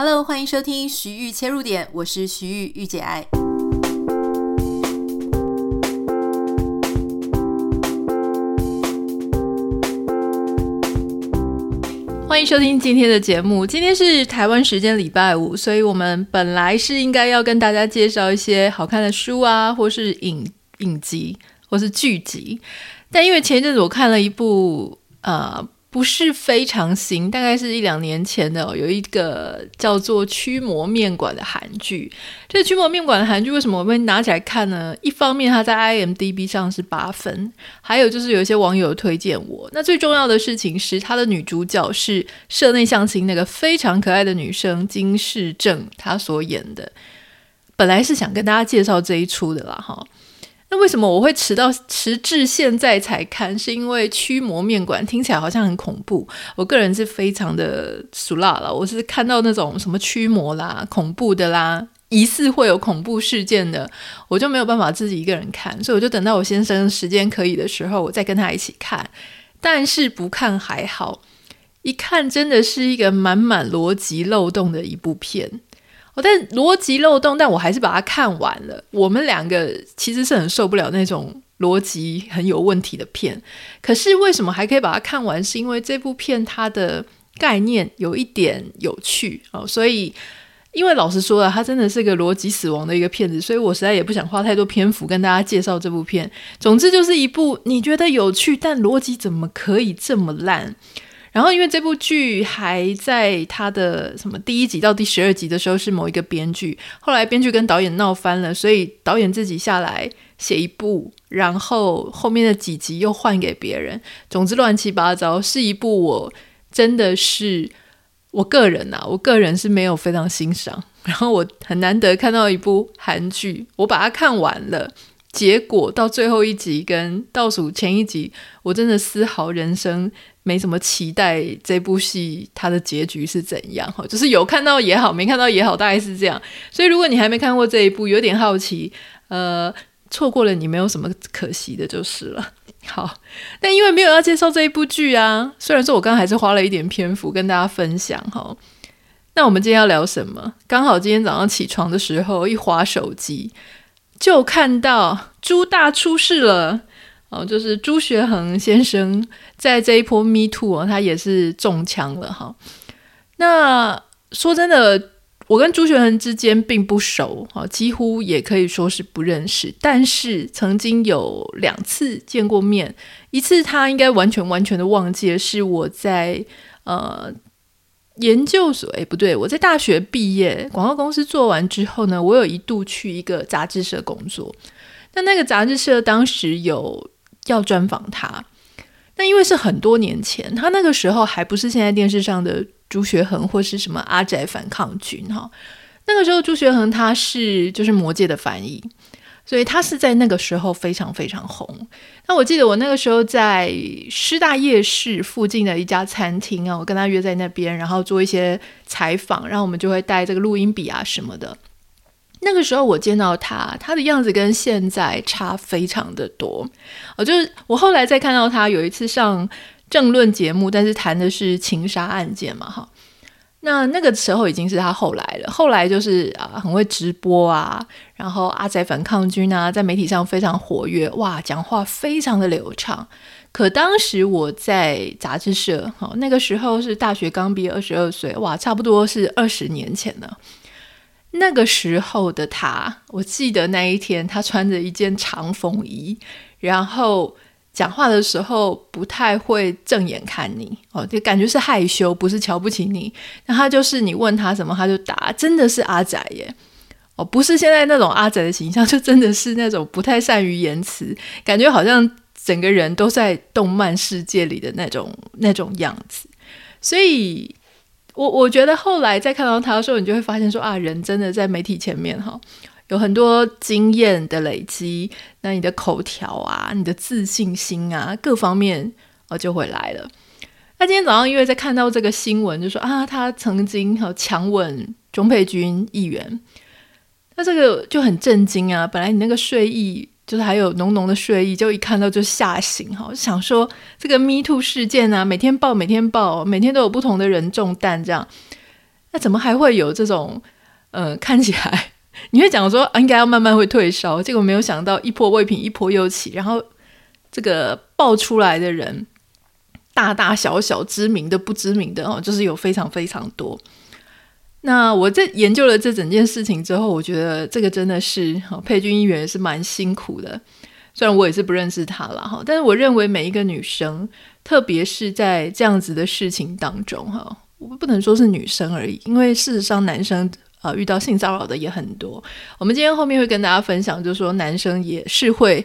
Hello，欢迎收听徐玉切入点，我是徐玉御姐爱。欢迎收听今天的节目。今天是台湾时间礼拜五，所以我们本来是应该要跟大家介绍一些好看的书啊，或是影影集，或是剧集。但因为前一阵子我看了一部呃。不是非常新，大概是一两年前的，哦，有一个叫做《驱魔面馆》的韩剧。这个《驱魔面馆》的韩剧为什么我会拿起来看呢？一方面它在 IMDB 上是八分，还有就是有一些网友推荐我。那最重要的事情是，它的女主角是社内相亲那个非常可爱的女生金世正她所演的。本来是想跟大家介绍这一出的啦，哈。那为什么我会迟到迟至现在才看？是因为驱魔面馆听起来好像很恐怖。我个人是非常的俗辣了，我是看到那种什么驱魔啦、恐怖的啦、疑似会有恐怖事件的，我就没有办法自己一个人看，所以我就等到我先生时间可以的时候，我再跟他一起看。但是不看还好，一看真的是一个满满逻辑漏洞的一部片。但逻辑漏洞，但我还是把它看完了。我们两个其实是很受不了那种逻辑很有问题的片，可是为什么还可以把它看完？是因为这部片它的概念有一点有趣哦。所以，因为老实说了，它真的是个逻辑死亡的一个片子，所以我实在也不想花太多篇幅跟大家介绍这部片。总之，就是一部你觉得有趣，但逻辑怎么可以这么烂？然后，因为这部剧还在他的什么第一集到第十二集的时候是某一个编剧，后来编剧跟导演闹翻了，所以导演自己下来写一部，然后后面的几集又换给别人，总之乱七八糟，是一部我真的是我个人啊，我个人是没有非常欣赏。然后我很难得看到一部韩剧，我把它看完了。结果到最后一集跟倒数前一集，我真的丝毫人生没什么期待。这部戏它的结局是怎样？哈，就是有看到也好，没看到也好，大概是这样。所以如果你还没看过这一部，有点好奇，呃，错过了你没有什么可惜的，就是了。好，但因为没有要介绍这一部剧啊，虽然说我刚刚还是花了一点篇幅跟大家分享哈。那我们今天要聊什么？刚好今天早上起床的时候一滑手机。就看到朱大出事了哦，就是朱学恒先生在这一波 Me Too 哦，他也是中枪了哈。那说真的，我跟朱学恒之间并不熟哈，几乎也可以说是不认识。但是曾经有两次见过面，一次他应该完全完全的忘记了，是我在呃。研究所，哎，不对，我在大学毕业，广告公司做完之后呢，我有一度去一个杂志社工作。那那个杂志社当时有要专访他，那因为是很多年前，他那个时候还不是现在电视上的朱学恒或是什么阿宅反抗军哈。那个时候朱学恒他是就是魔界的翻译。所以他是在那个时候非常非常红。那我记得我那个时候在师大夜市附近的一家餐厅啊，我跟他约在那边，然后做一些采访，然后我们就会带这个录音笔啊什么的。那个时候我见到他，他的样子跟现在差非常的多。我就是我后来再看到他有一次上政论节目，但是谈的是情杀案件嘛，哈。那那个时候已经是他后来了，后来就是啊很会直播啊，然后阿仔反抗军啊，在媒体上非常活跃，哇，讲话非常的流畅。可当时我在杂志社，哈，那个时候是大学刚毕业，二十二岁，哇，差不多是二十年前了。那个时候的他，我记得那一天他穿着一件长风衣，然后。讲话的时候不太会正眼看你哦，就感觉是害羞，不是瞧不起你。那他就是你问他什么，他就答，真的是阿仔耶哦，不是现在那种阿仔的形象，就真的是那种不太善于言辞，感觉好像整个人都在动漫世界里的那种那种样子。所以，我我觉得后来再看到他的时候，你就会发现说啊，人真的在媒体前面哈。有很多经验的累积，那你的口条啊，你的自信心啊，各方面哦就会来了。那今天早上因为在看到这个新闻，就说啊，他曾经哈强吻钟佩君议员，那这个就很震惊啊。本来你那个睡意就是还有浓浓的睡意，就一看到就吓醒哈，就想说这个 Me Too 事件啊，每天报每天报，每天都有不同的人中弹这样。那怎么还会有这种，呃，看起来你会讲说，啊，应该要慢慢会退烧，结果没有想到一波未平一波又起，然后这个爆出来的人，大大小小知名的不知名的哦，就是有非常非常多。那我在研究了这整件事情之后，我觉得这个真的是佩君议员是蛮辛苦的。虽然我也是不认识他了哈，但是我认为每一个女生，特别是在这样子的事情当中哈，我不能说是女生而已，因为事实上男生呃遇到性骚扰的也很多。我们今天后面会跟大家分享，就是说男生也是会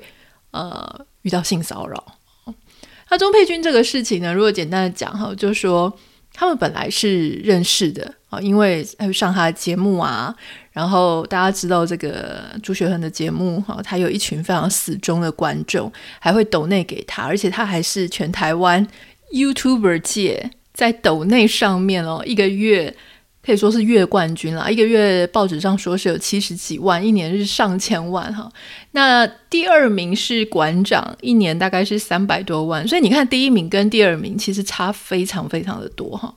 呃遇到性骚扰。那钟佩君这个事情呢，如果简单的讲哈，就是说。他们本来是认识的啊，因为会上他的节目啊，然后大家知道这个朱学恒的节目哈，他有一群非常死忠的观众，还会抖内给他，而且他还是全台湾 YouTuber 界在抖内上面哦，一个月。可以说是月冠军了，一个月报纸上说是有七十几万，一年是上千万哈。那第二名是馆长，一年大概是三百多万，所以你看第一名跟第二名其实差非常非常的多哈。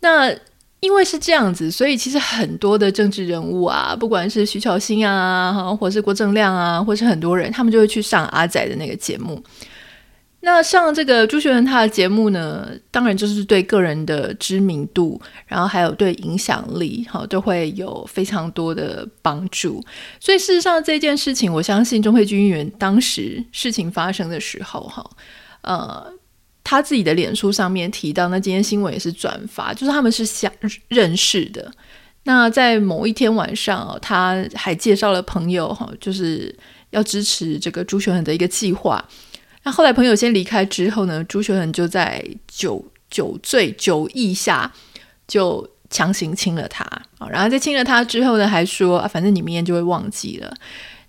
那因为是这样子，所以其实很多的政治人物啊，不管是徐巧芯啊，或是郭正亮啊，或是很多人，他们就会去上阿仔的那个节目。那上这个朱学恒他的节目呢，当然就是对个人的知名度，然后还有对影响力，哈，都会有非常多的帮助。所以事实上这件事情，我相信钟慧君议员当时事情发生的时候，哈，呃，他自己的脸书上面提到，那今天新闻也是转发，就是他们是相认识的。那在某一天晚上，他还介绍了朋友，哈，就是要支持这个朱学恒的一个计划。那后来朋友先离开之后呢，朱学恒就在酒酒醉酒意下就强行亲了他啊，然后在亲了他之后呢，还说啊，反正你明天就会忘记了。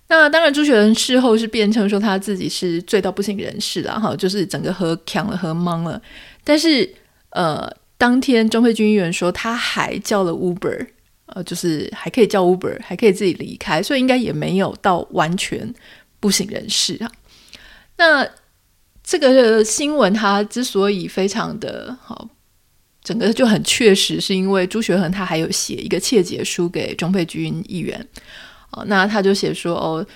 那当然，朱学恒事后是辩称说他自己是醉到不省人事了哈，就是整个喝强了喝懵了。但是呃，当天钟佩君议员说他还叫了 Uber，呃，就是还可以叫 Uber，还可以自己离开，所以应该也没有到完全不省人事啊。那。这个新闻它之所以非常的好，整个就很确实，是因为朱学恒他还有写一个切结书给钟佩君议员，哦，那他就写说哦，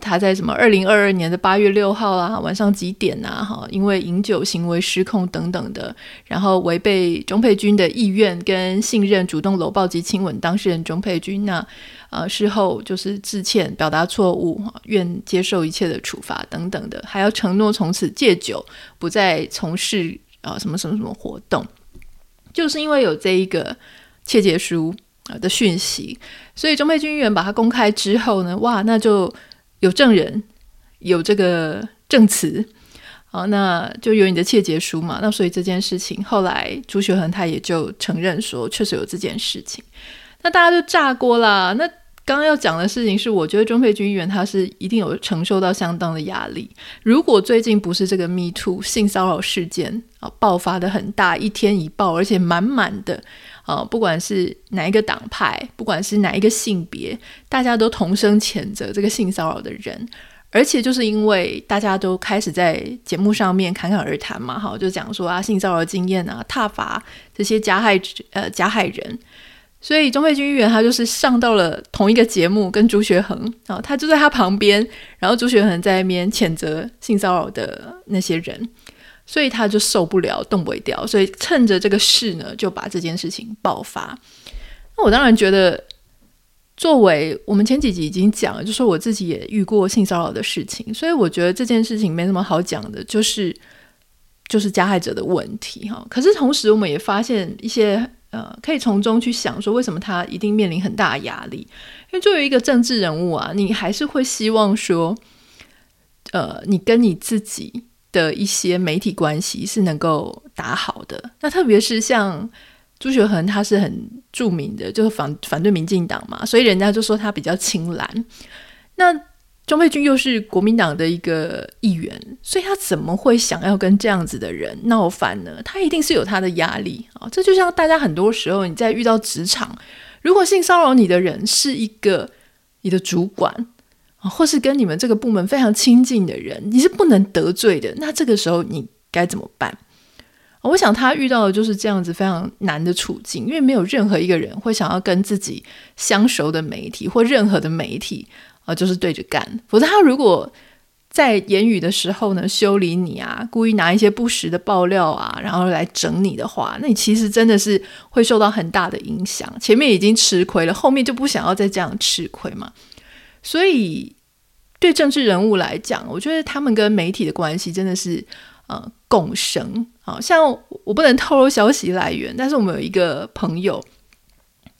他在什么二零二二年的八月六号啊晚上几点啊哈，因为饮酒行为失控等等的，然后违背钟佩君的意愿跟信任，主动搂抱及亲吻当事人钟佩君那。呃，事后就是致歉，表达错误，愿接受一切的处罚等等的，还要承诺从此戒酒，不再从事啊、什么什么什么活动。就是因为有这一个切结书啊的讯息，所以钟佩君议员把它公开之后呢，哇，那就有证人，有这个证词，好，那就有你的切结书嘛。那所以这件事情后来朱学恒他也就承认说，确实有这件事情。那大家就炸锅啦，那。刚刚要讲的事情是，我觉得钟佩君议员他是一定有承受到相当的压力。如果最近不是这个 Me Too 性骚扰事件啊爆发的很大，一天一爆，而且满满的啊，不管是哪一个党派，不管是哪一个性别，大家都同声谴责这个性骚扰的人。而且就是因为大家都开始在节目上面侃侃而谈嘛，哈，就讲说啊性骚扰经验啊，挞伐这些加害呃加害人。所以钟佩君议员他就是上到了同一个节目，跟朱学恒啊，他就在他旁边，然后朱学恒在那边谴责性骚扰的那些人，所以他就受不了，动不掉，所以趁着这个事呢，就把这件事情爆发。那我当然觉得，作为我们前几集已经讲了，就是我自己也遇过性骚扰的事情，所以我觉得这件事情没什么好讲的，就是就是加害者的问题哈。可是同时，我们也发现一些。呃，可以从中去想说，为什么他一定面临很大的压力？因为作为一个政治人物啊，你还是会希望说，呃，你跟你自己的一些媒体关系是能够打好的。那特别是像朱学恒，他是很著名的，就是反反对民进党嘛，所以人家就说他比较亲蓝。那钟佩君又是国民党的一个议员，所以他怎么会想要跟这样子的人闹翻呢？他一定是有他的压力啊！这就像大家很多时候你在遇到职场，如果性骚扰你的人是一个你的主管啊，或是跟你们这个部门非常亲近的人，你是不能得罪的。那这个时候你该怎么办我想他遇到的就是这样子非常难的处境，因为没有任何一个人会想要跟自己相熟的媒体或任何的媒体、呃，就是对着干。否则他如果在言语的时候呢，修理你啊，故意拿一些不实的爆料啊，然后来整你的话，那你其实真的是会受到很大的影响。前面已经吃亏了，后面就不想要再这样吃亏嘛。所以对政治人物来讲，我觉得他们跟媒体的关系真的是。呃，共生，好像我不能透露消息来源，但是我们有一个朋友，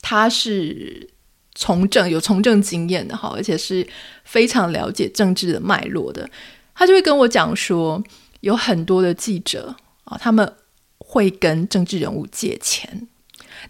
他是从政有从政经验的哈，而且是非常了解政治的脉络的，他就会跟我讲说，有很多的记者啊，他们会跟政治人物借钱，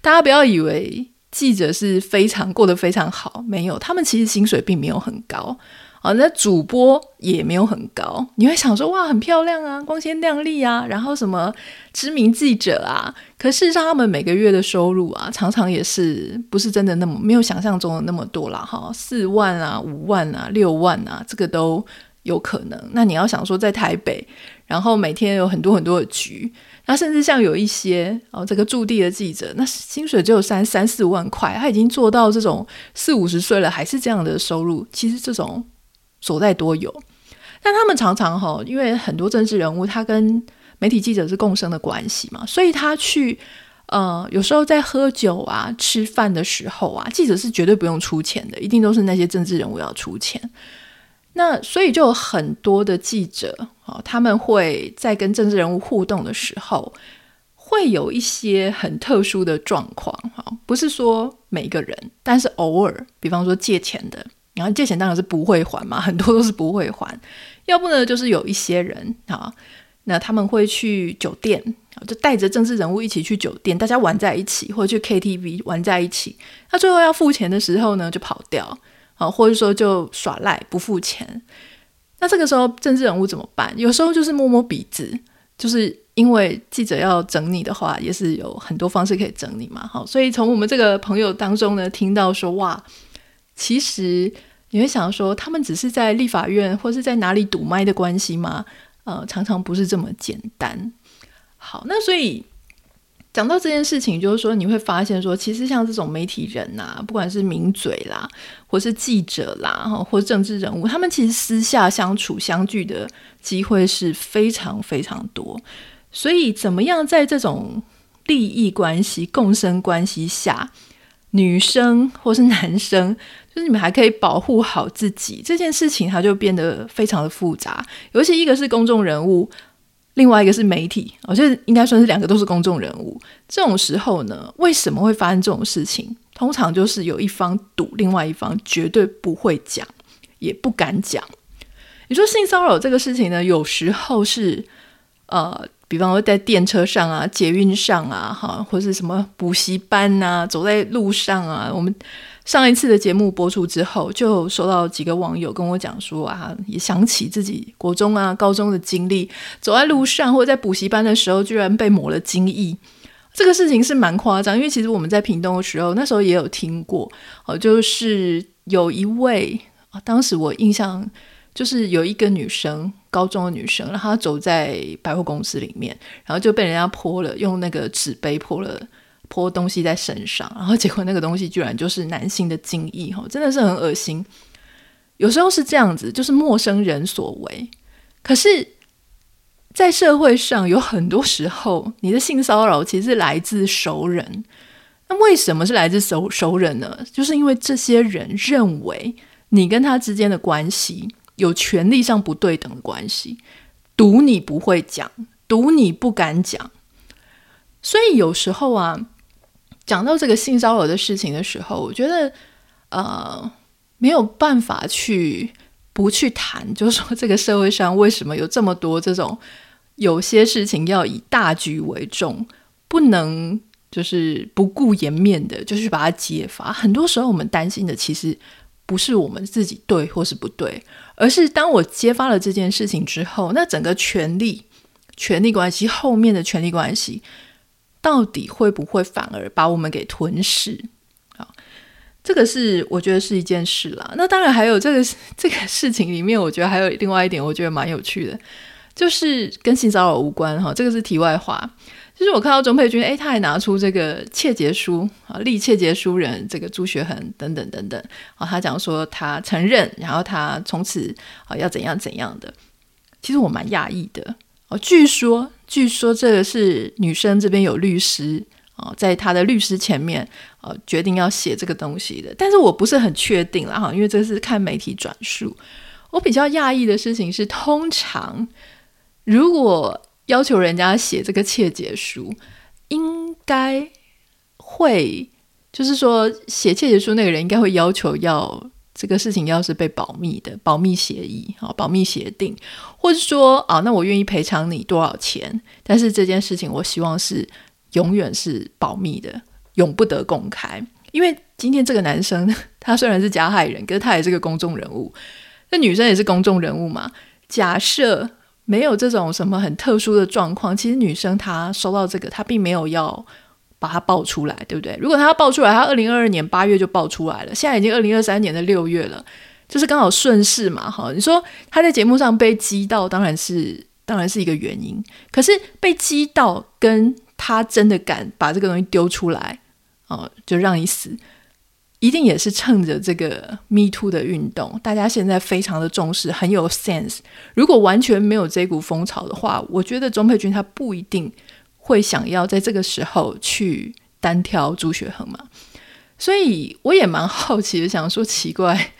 大家不要以为记者是非常过得非常好，没有，他们其实薪水并没有很高。啊，那主播也没有很高，你会想说哇，很漂亮啊，光鲜亮丽啊，然后什么知名记者啊，可事实上他们每个月的收入啊，常常也是不是真的那么没有想象中的那么多啦。哈，四万啊，五万啊，六万啊，这个都有可能。那你要想说在台北，然后每天有很多很多的局，那甚至像有一些哦，这个驻地的记者，那薪水只有三三四万块，他已经做到这种四五十岁了，还是这样的收入，其实这种。所在多有，但他们常常哈，因为很多政治人物他跟媒体记者是共生的关系嘛，所以他去呃，有时候在喝酒啊、吃饭的时候啊，记者是绝对不用出钱的，一定都是那些政治人物要出钱。那所以就有很多的记者啊，他们会在跟政治人物互动的时候，会有一些很特殊的状况哈，不是说每个人，但是偶尔，比方说借钱的。然后借钱当然是不会还嘛，很多都是不会还。要不呢，就是有一些人啊，那他们会去酒店，就带着政治人物一起去酒店，大家玩在一起，或者去 KTV 玩在一起。他最后要付钱的时候呢，就跑掉啊，或者说就耍赖不付钱。那这个时候政治人物怎么办？有时候就是摸摸鼻子，就是因为记者要整你的话，也是有很多方式可以整你嘛。好，所以从我们这个朋友当中呢，听到说哇。其实你会想说，他们只是在立法院或是在哪里堵麦的关系吗？呃，常常不是这么简单。好，那所以讲到这件事情，就是说你会发现说，其实像这种媒体人呐，不管是名嘴啦，或是记者啦，或政治人物，他们其实私下相处相聚的机会是非常非常多。所以，怎么样在这种利益关系、共生关系下，女生或是男生，就是你们还可以保护好自己这件事情，它就变得非常的复杂。尤其一个是公众人物，另外一个是媒体，我觉得应该算是两个都是公众人物。这种时候呢，为什么会发生这种事情？通常就是有一方赌，另外一方绝对不会讲，也不敢讲。你说性骚扰这个事情呢，有时候是呃。比方说在电车上啊、捷运上啊，哈，或是什么补习班呐，走在路上啊。我们上一次的节目播出之后，就收到几个网友跟我讲说啊，也想起自己国中啊、高中的经历，走在路上或者在补习班的时候，居然被抹了精液。这个事情是蛮夸张，因为其实我们在屏东的时候，那时候也有听过，哦，就是有一位啊，当时我印象。就是有一个女生，高中的女生，然后她走在百货公司里面，然后就被人家泼了，用那个纸杯泼了泼东西在身上，然后结果那个东西居然就是男性的精液，吼，真的是很恶心。有时候是这样子，就是陌生人所为。可是，在社会上有很多时候，你的性骚扰其实是来自熟人。那为什么是来自熟熟人呢？就是因为这些人认为你跟他之间的关系。有权力上不对等的关系，赌你不会讲，赌你不敢讲，所以有时候啊，讲到这个性骚扰的事情的时候，我觉得呃没有办法去不去谈，就是说这个社会上为什么有这么多这种有些事情要以大局为重，不能就是不顾颜面的就去把它揭发。很多时候我们担心的其实不是我们自己对或是不对。而是当我揭发了这件事情之后，那整个权力、权力关系后面的权力关系，到底会不会反而把我们给吞噬？啊，这个是我觉得是一件事啦。那当然还有这个这个事情里面，我觉得还有另外一点，我觉得蛮有趣的，就是跟性骚扰无关哈。这个是题外话，就是我看到钟佩君，哎，他还拿出这个窃结书啊，立窃结书人这个朱学恒等等等等啊，他讲说他承认，然后他从此啊要怎样怎样的。其实我蛮讶异的哦，据说据说这个是女生这边有律师啊，在他的律师前面啊决定要写这个东西的，但是我不是很确定了哈，因为这是看媒体转述。我比较讶异的事情是，通常如果要求人家写这个切结书，应该会就是说写切结书那个人应该会要求要这个事情要是被保密的，保密协议啊，保密协定，或者说啊，那我愿意赔偿你多少钱，但是这件事情我希望是永远是保密的，永不得公开。因为今天这个男生他虽然是加害人，可是他也是个公众人物。那女生也是公众人物嘛？假设没有这种什么很特殊的状况，其实女生她收到这个，她并没有要把它爆出来，对不对？如果她要爆出来，她二零二二年八月就爆出来了，现在已经二零二三年的六月了，就是刚好顺势嘛。哈，你说她在节目上被激到，当然是当然是一个原因。可是被激到，跟她真的敢把这个东西丢出来，哦，就让你死。一定也是趁着这个 Me Too 的运动，大家现在非常的重视，很有 sense。如果完全没有这股风潮的话，我觉得钟佩君他不一定会想要在这个时候去单挑朱学恒嘛。所以我也蛮好奇的，想说奇怪，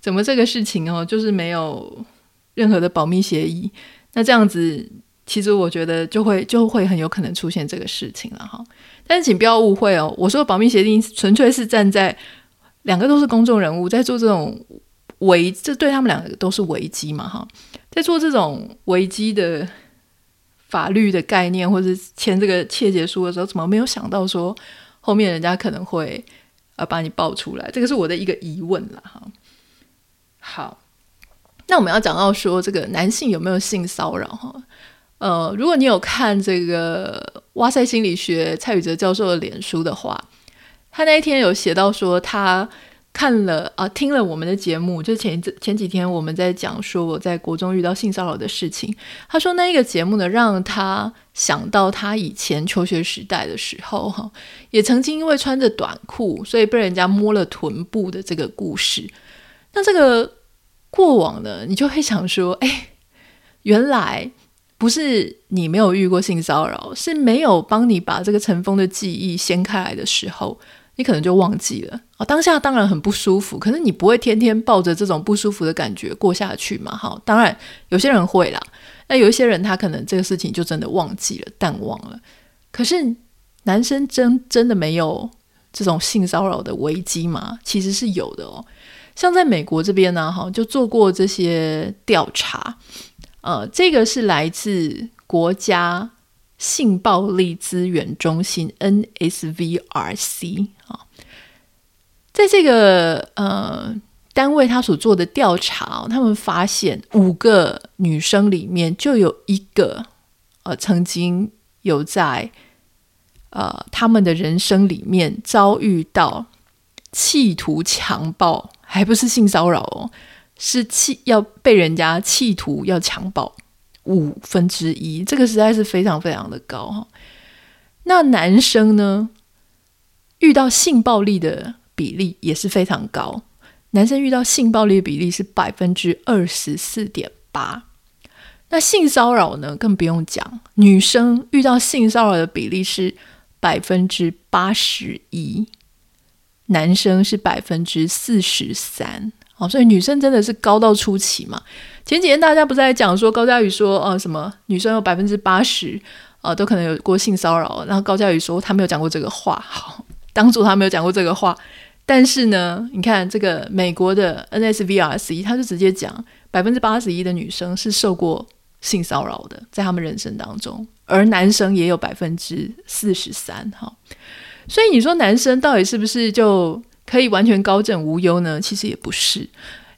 怎么这个事情哦，就是没有任何的保密协议？那这样子，其实我觉得就会就会很有可能出现这个事情了哈。但是请不要误会哦，我说保密协定纯粹是站在。两个都是公众人物，在做这种危，这对他们两个都是危机嘛，哈，在做这种危机的法律的概念，或者签这个切结书的时候，怎么没有想到说后面人家可能会呃把你爆出来？这个是我的一个疑问了，哈。好，那我们要讲到说这个男性有没有性骚扰？哈，呃，如果你有看这个哇塞心理学蔡宇哲教授的脸书的话。他那一天有写到说，他看了啊，听了我们的节目，就前一前几天我们在讲说我在国中遇到性骚扰的事情。他说那一个节目呢，让他想到他以前求学时代的时候，哈，也曾经因为穿着短裤，所以被人家摸了臀部的这个故事。那这个过往呢，你就会想说，哎，原来不是你没有遇过性骚扰，是没有帮你把这个尘封的记忆掀开来的时候。你可能就忘记了啊，当下当然很不舒服，可是你不会天天抱着这种不舒服的感觉过下去嘛？哈，当然有些人会啦，那有一些人他可能这个事情就真的忘记了、淡忘了。可是男生真真的没有这种性骚扰的危机吗？其实是有的哦。像在美国这边呢，哈，就做过这些调查，呃，这个是来自国家。性暴力资源中心 NSVRC 啊，在这个呃单位他所做的调查，他们发现五个女生里面就有一个呃曾经有在呃他们的人生里面遭遇到企图强暴，还不是性骚扰哦，是企要被人家企图要强暴。五分之一，这个实在是非常非常的高哈。那男生呢，遇到性暴力的比例也是非常高，男生遇到性暴力的比例是百分之二十四点八。那性骚扰呢，更不用讲，女生遇到性骚扰的比例是百分之八十一，男生是百分之四十三。哦，所以女生真的是高到出奇嘛？前几天大家不是在讲说高嘉宇说，呃，什么女生有百分之八十，呃，都可能有过性骚扰。然后高嘉宇说他没有讲过这个话，好，当初他没有讲过这个话。但是呢，你看这个美国的 NSVRC，他就直接讲百分之八十一的女生是受过性骚扰的，在他们人生当中，而男生也有百分之四十三。哈，所以你说男生到底是不是就？可以完全高枕无忧呢？其实也不是，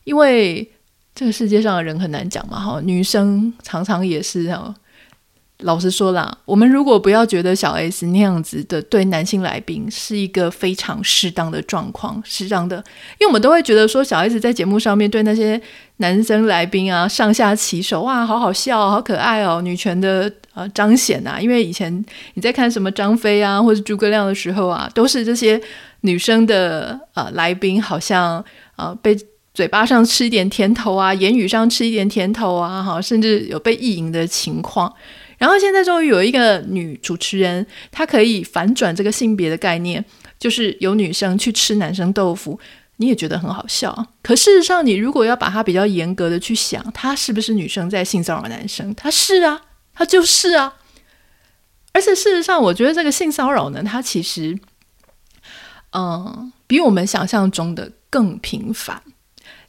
因为这个世界上的人很难讲嘛。哈，女生常常也是哈。老实说啦，我们如果不要觉得小 S 那样子的对男性来宾是一个非常适当的状况，适当的，因为我们都会觉得说小 S 在节目上面对那些男生来宾啊上下其手，哇，好好笑，好可爱哦，女权的呃彰显啊。因为以前你在看什么张飞啊，或者诸葛亮的时候啊，都是这些女生的呃来宾，好像呃被嘴巴上吃一点甜头啊，言语上吃一点甜头啊，哈，甚至有被意淫的情况。然后现在终于有一个女主持人，她可以反转这个性别的概念，就是有女生去吃男生豆腐，你也觉得很好笑。可事实上，你如果要把它比较严格的去想，她是不是女生在性骚扰男生？她是啊，她就是啊。而且事实上，我觉得这个性骚扰呢，它其实，嗯，比我们想象中的更频繁。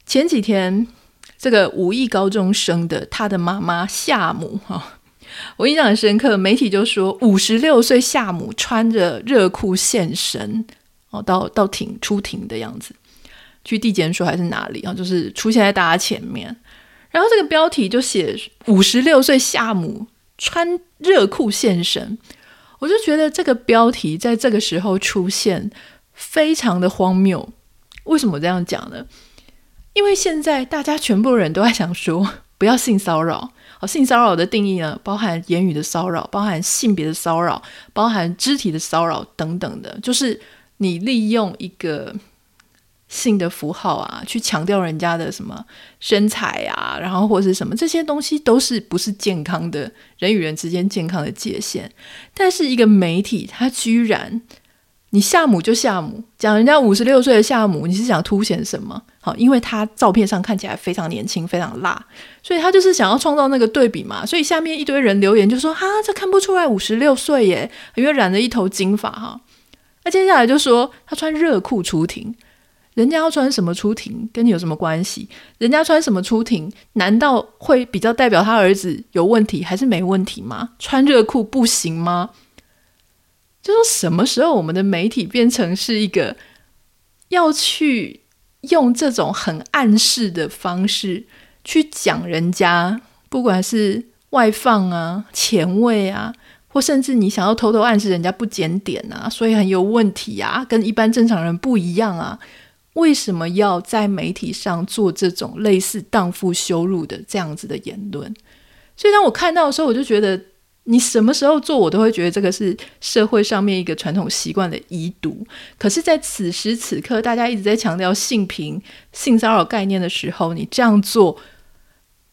前几天，这个五亿高中生的他的妈妈夏母哈。我印象很深刻，媒体就说五十六岁夏母穿着热裤现身哦，到到庭出庭的样子，去地检署还是哪里啊？就是出现在大家前面。然后这个标题就写五十六岁夏母穿热裤现身，我就觉得这个标题在这个时候出现非常的荒谬。为什么这样讲呢？因为现在大家全部人都在想说，不要性骚扰。好，性骚扰的定义呢，包含言语的骚扰，包含性别的骚扰，包含肢体的骚扰等等的，就是你利用一个性的符号啊，去强调人家的什么身材啊，然后或是什么这些东西，都是不是健康的人与人之间健康的界限。但是一个媒体，它居然。你夏母就夏母，讲人家五十六岁的夏母，你是想凸显什么？好，因为他照片上看起来非常年轻，非常辣，所以他就是想要创造那个对比嘛。所以下面一堆人留言就说：“哈，这看不出来五十六岁耶，因为染了一头金发哈。”那接下来就说他穿热裤出庭，人家要穿什么出庭，跟你有什么关系？人家穿什么出庭，难道会比较代表他儿子有问题，还是没问题吗？穿热裤不行吗？就说什么时候我们的媒体变成是一个要去用这种很暗示的方式去讲人家，不管是外放啊、前卫啊，或甚至你想要偷偷暗示人家不检点啊，所以很有问题啊，跟一般正常人不一样啊？为什么要在媒体上做这种类似荡妇羞辱的这样子的言论？所以当我看到的时候，我就觉得。你什么时候做，我都会觉得这个是社会上面一个传统习惯的遗毒。可是，在此时此刻，大家一直在强调性平、性骚扰概念的时候，你这样做，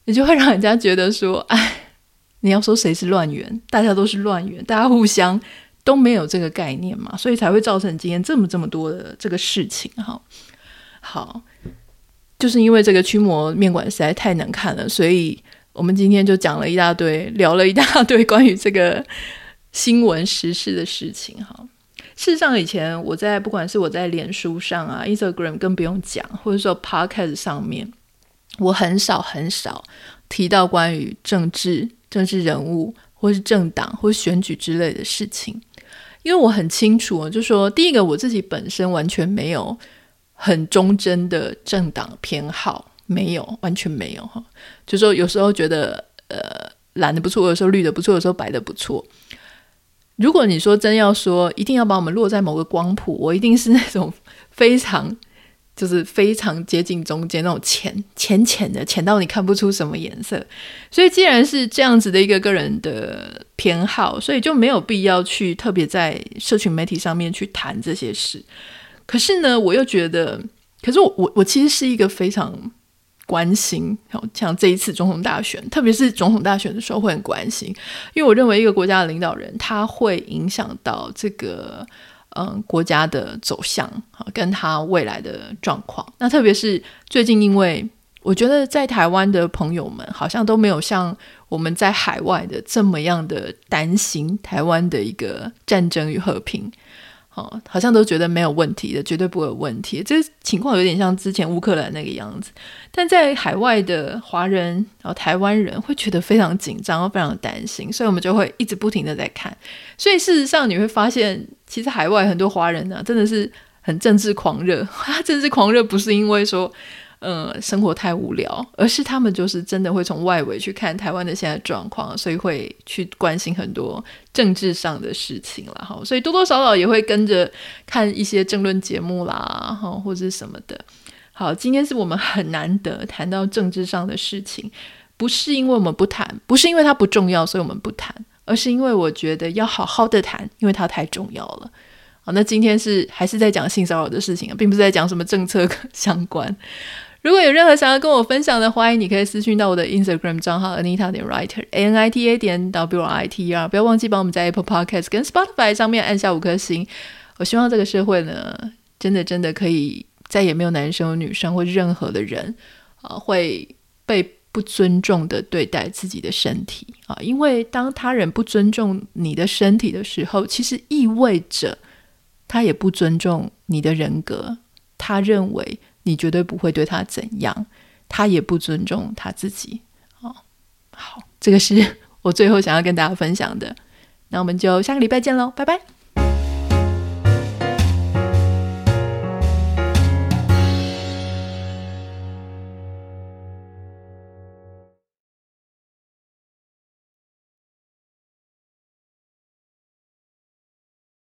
你就会让人家觉得说：“哎，你要说谁是乱源？大家都是乱源，大家互相都没有这个概念嘛，所以才会造成今天这么这么多的这个事情。”哈，好，就是因为这个驱魔面馆实在太难看了，所以。我们今天就讲了一大堆，聊了一大堆关于这个新闻时事的事情。哈，事实上，以前我在不管是我在脸书上啊、Instagram 更不用讲，或者说 Podcast 上面，我很少很少提到关于政治、政治人物，或是政党，或选举之类的事情，因为我很清楚，就说第一个，我自己本身完全没有很忠贞的政党偏好。没有，完全没有哈。就说有时候觉得，呃，蓝的不错，有时候绿的不错，有时候白的不错。如果你说真要说，一定要把我们落在某个光谱，我一定是那种非常，就是非常接近中间那种浅浅浅的，浅到你看不出什么颜色。所以既然是这样子的一个个人的偏好，所以就没有必要去特别在社群媒体上面去谈这些事。可是呢，我又觉得，可是我我我其实是一个非常。关心，像这一次总统大选，特别是总统大选的时候会很关心，因为我认为一个国家的领导人，他会影响到这个嗯国家的走向，好跟他未来的状况。那特别是最近，因为我觉得在台湾的朋友们好像都没有像我们在海外的这么样的担心台湾的一个战争与和平。哦，好像都觉得没有问题的，绝对不会有问题。这情况有点像之前乌克兰那个样子，但在海外的华人，然后台湾人会觉得非常紧张，非常担心，所以我们就会一直不停的在看。所以事实上你会发现，其实海外很多华人呢、真的是很政治狂热。他政治狂热不是因为说。呃，生活太无聊，而是他们就是真的会从外围去看台湾的现在状况，所以会去关心很多政治上的事情啦。哈，所以多多少少也会跟着看一些政论节目啦，哈，或者是什么的。好，今天是我们很难得谈到政治上的事情，不是因为我们不谈，不是因为它不重要，所以我们不谈，而是因为我觉得要好好的谈，因为它太重要了。好，那今天是还是在讲性骚扰的事情啊，并不是在讲什么政策 相关。如果有任何想要跟我分享的，欢迎你可以私讯到我的 Instagram 账号 Anita 点 Writer，A N I T A 点 W R I T E R。不要忘记帮我们在 Apple Podcast 跟 Spotify 上面按下五颗星。我希望这个社会呢，真的真的可以再也没有男生、女生或任何的人啊、会被不尊重的对待自己的身体啊。因为当他人不尊重你的身体的时候，其实意味着他也不尊重你的人格。他认为。你绝对不会对他怎样，他也不尊重他自己。哦，好，这个是 我最后想要跟大家分享的。那我们就下个礼拜见喽，拜拜。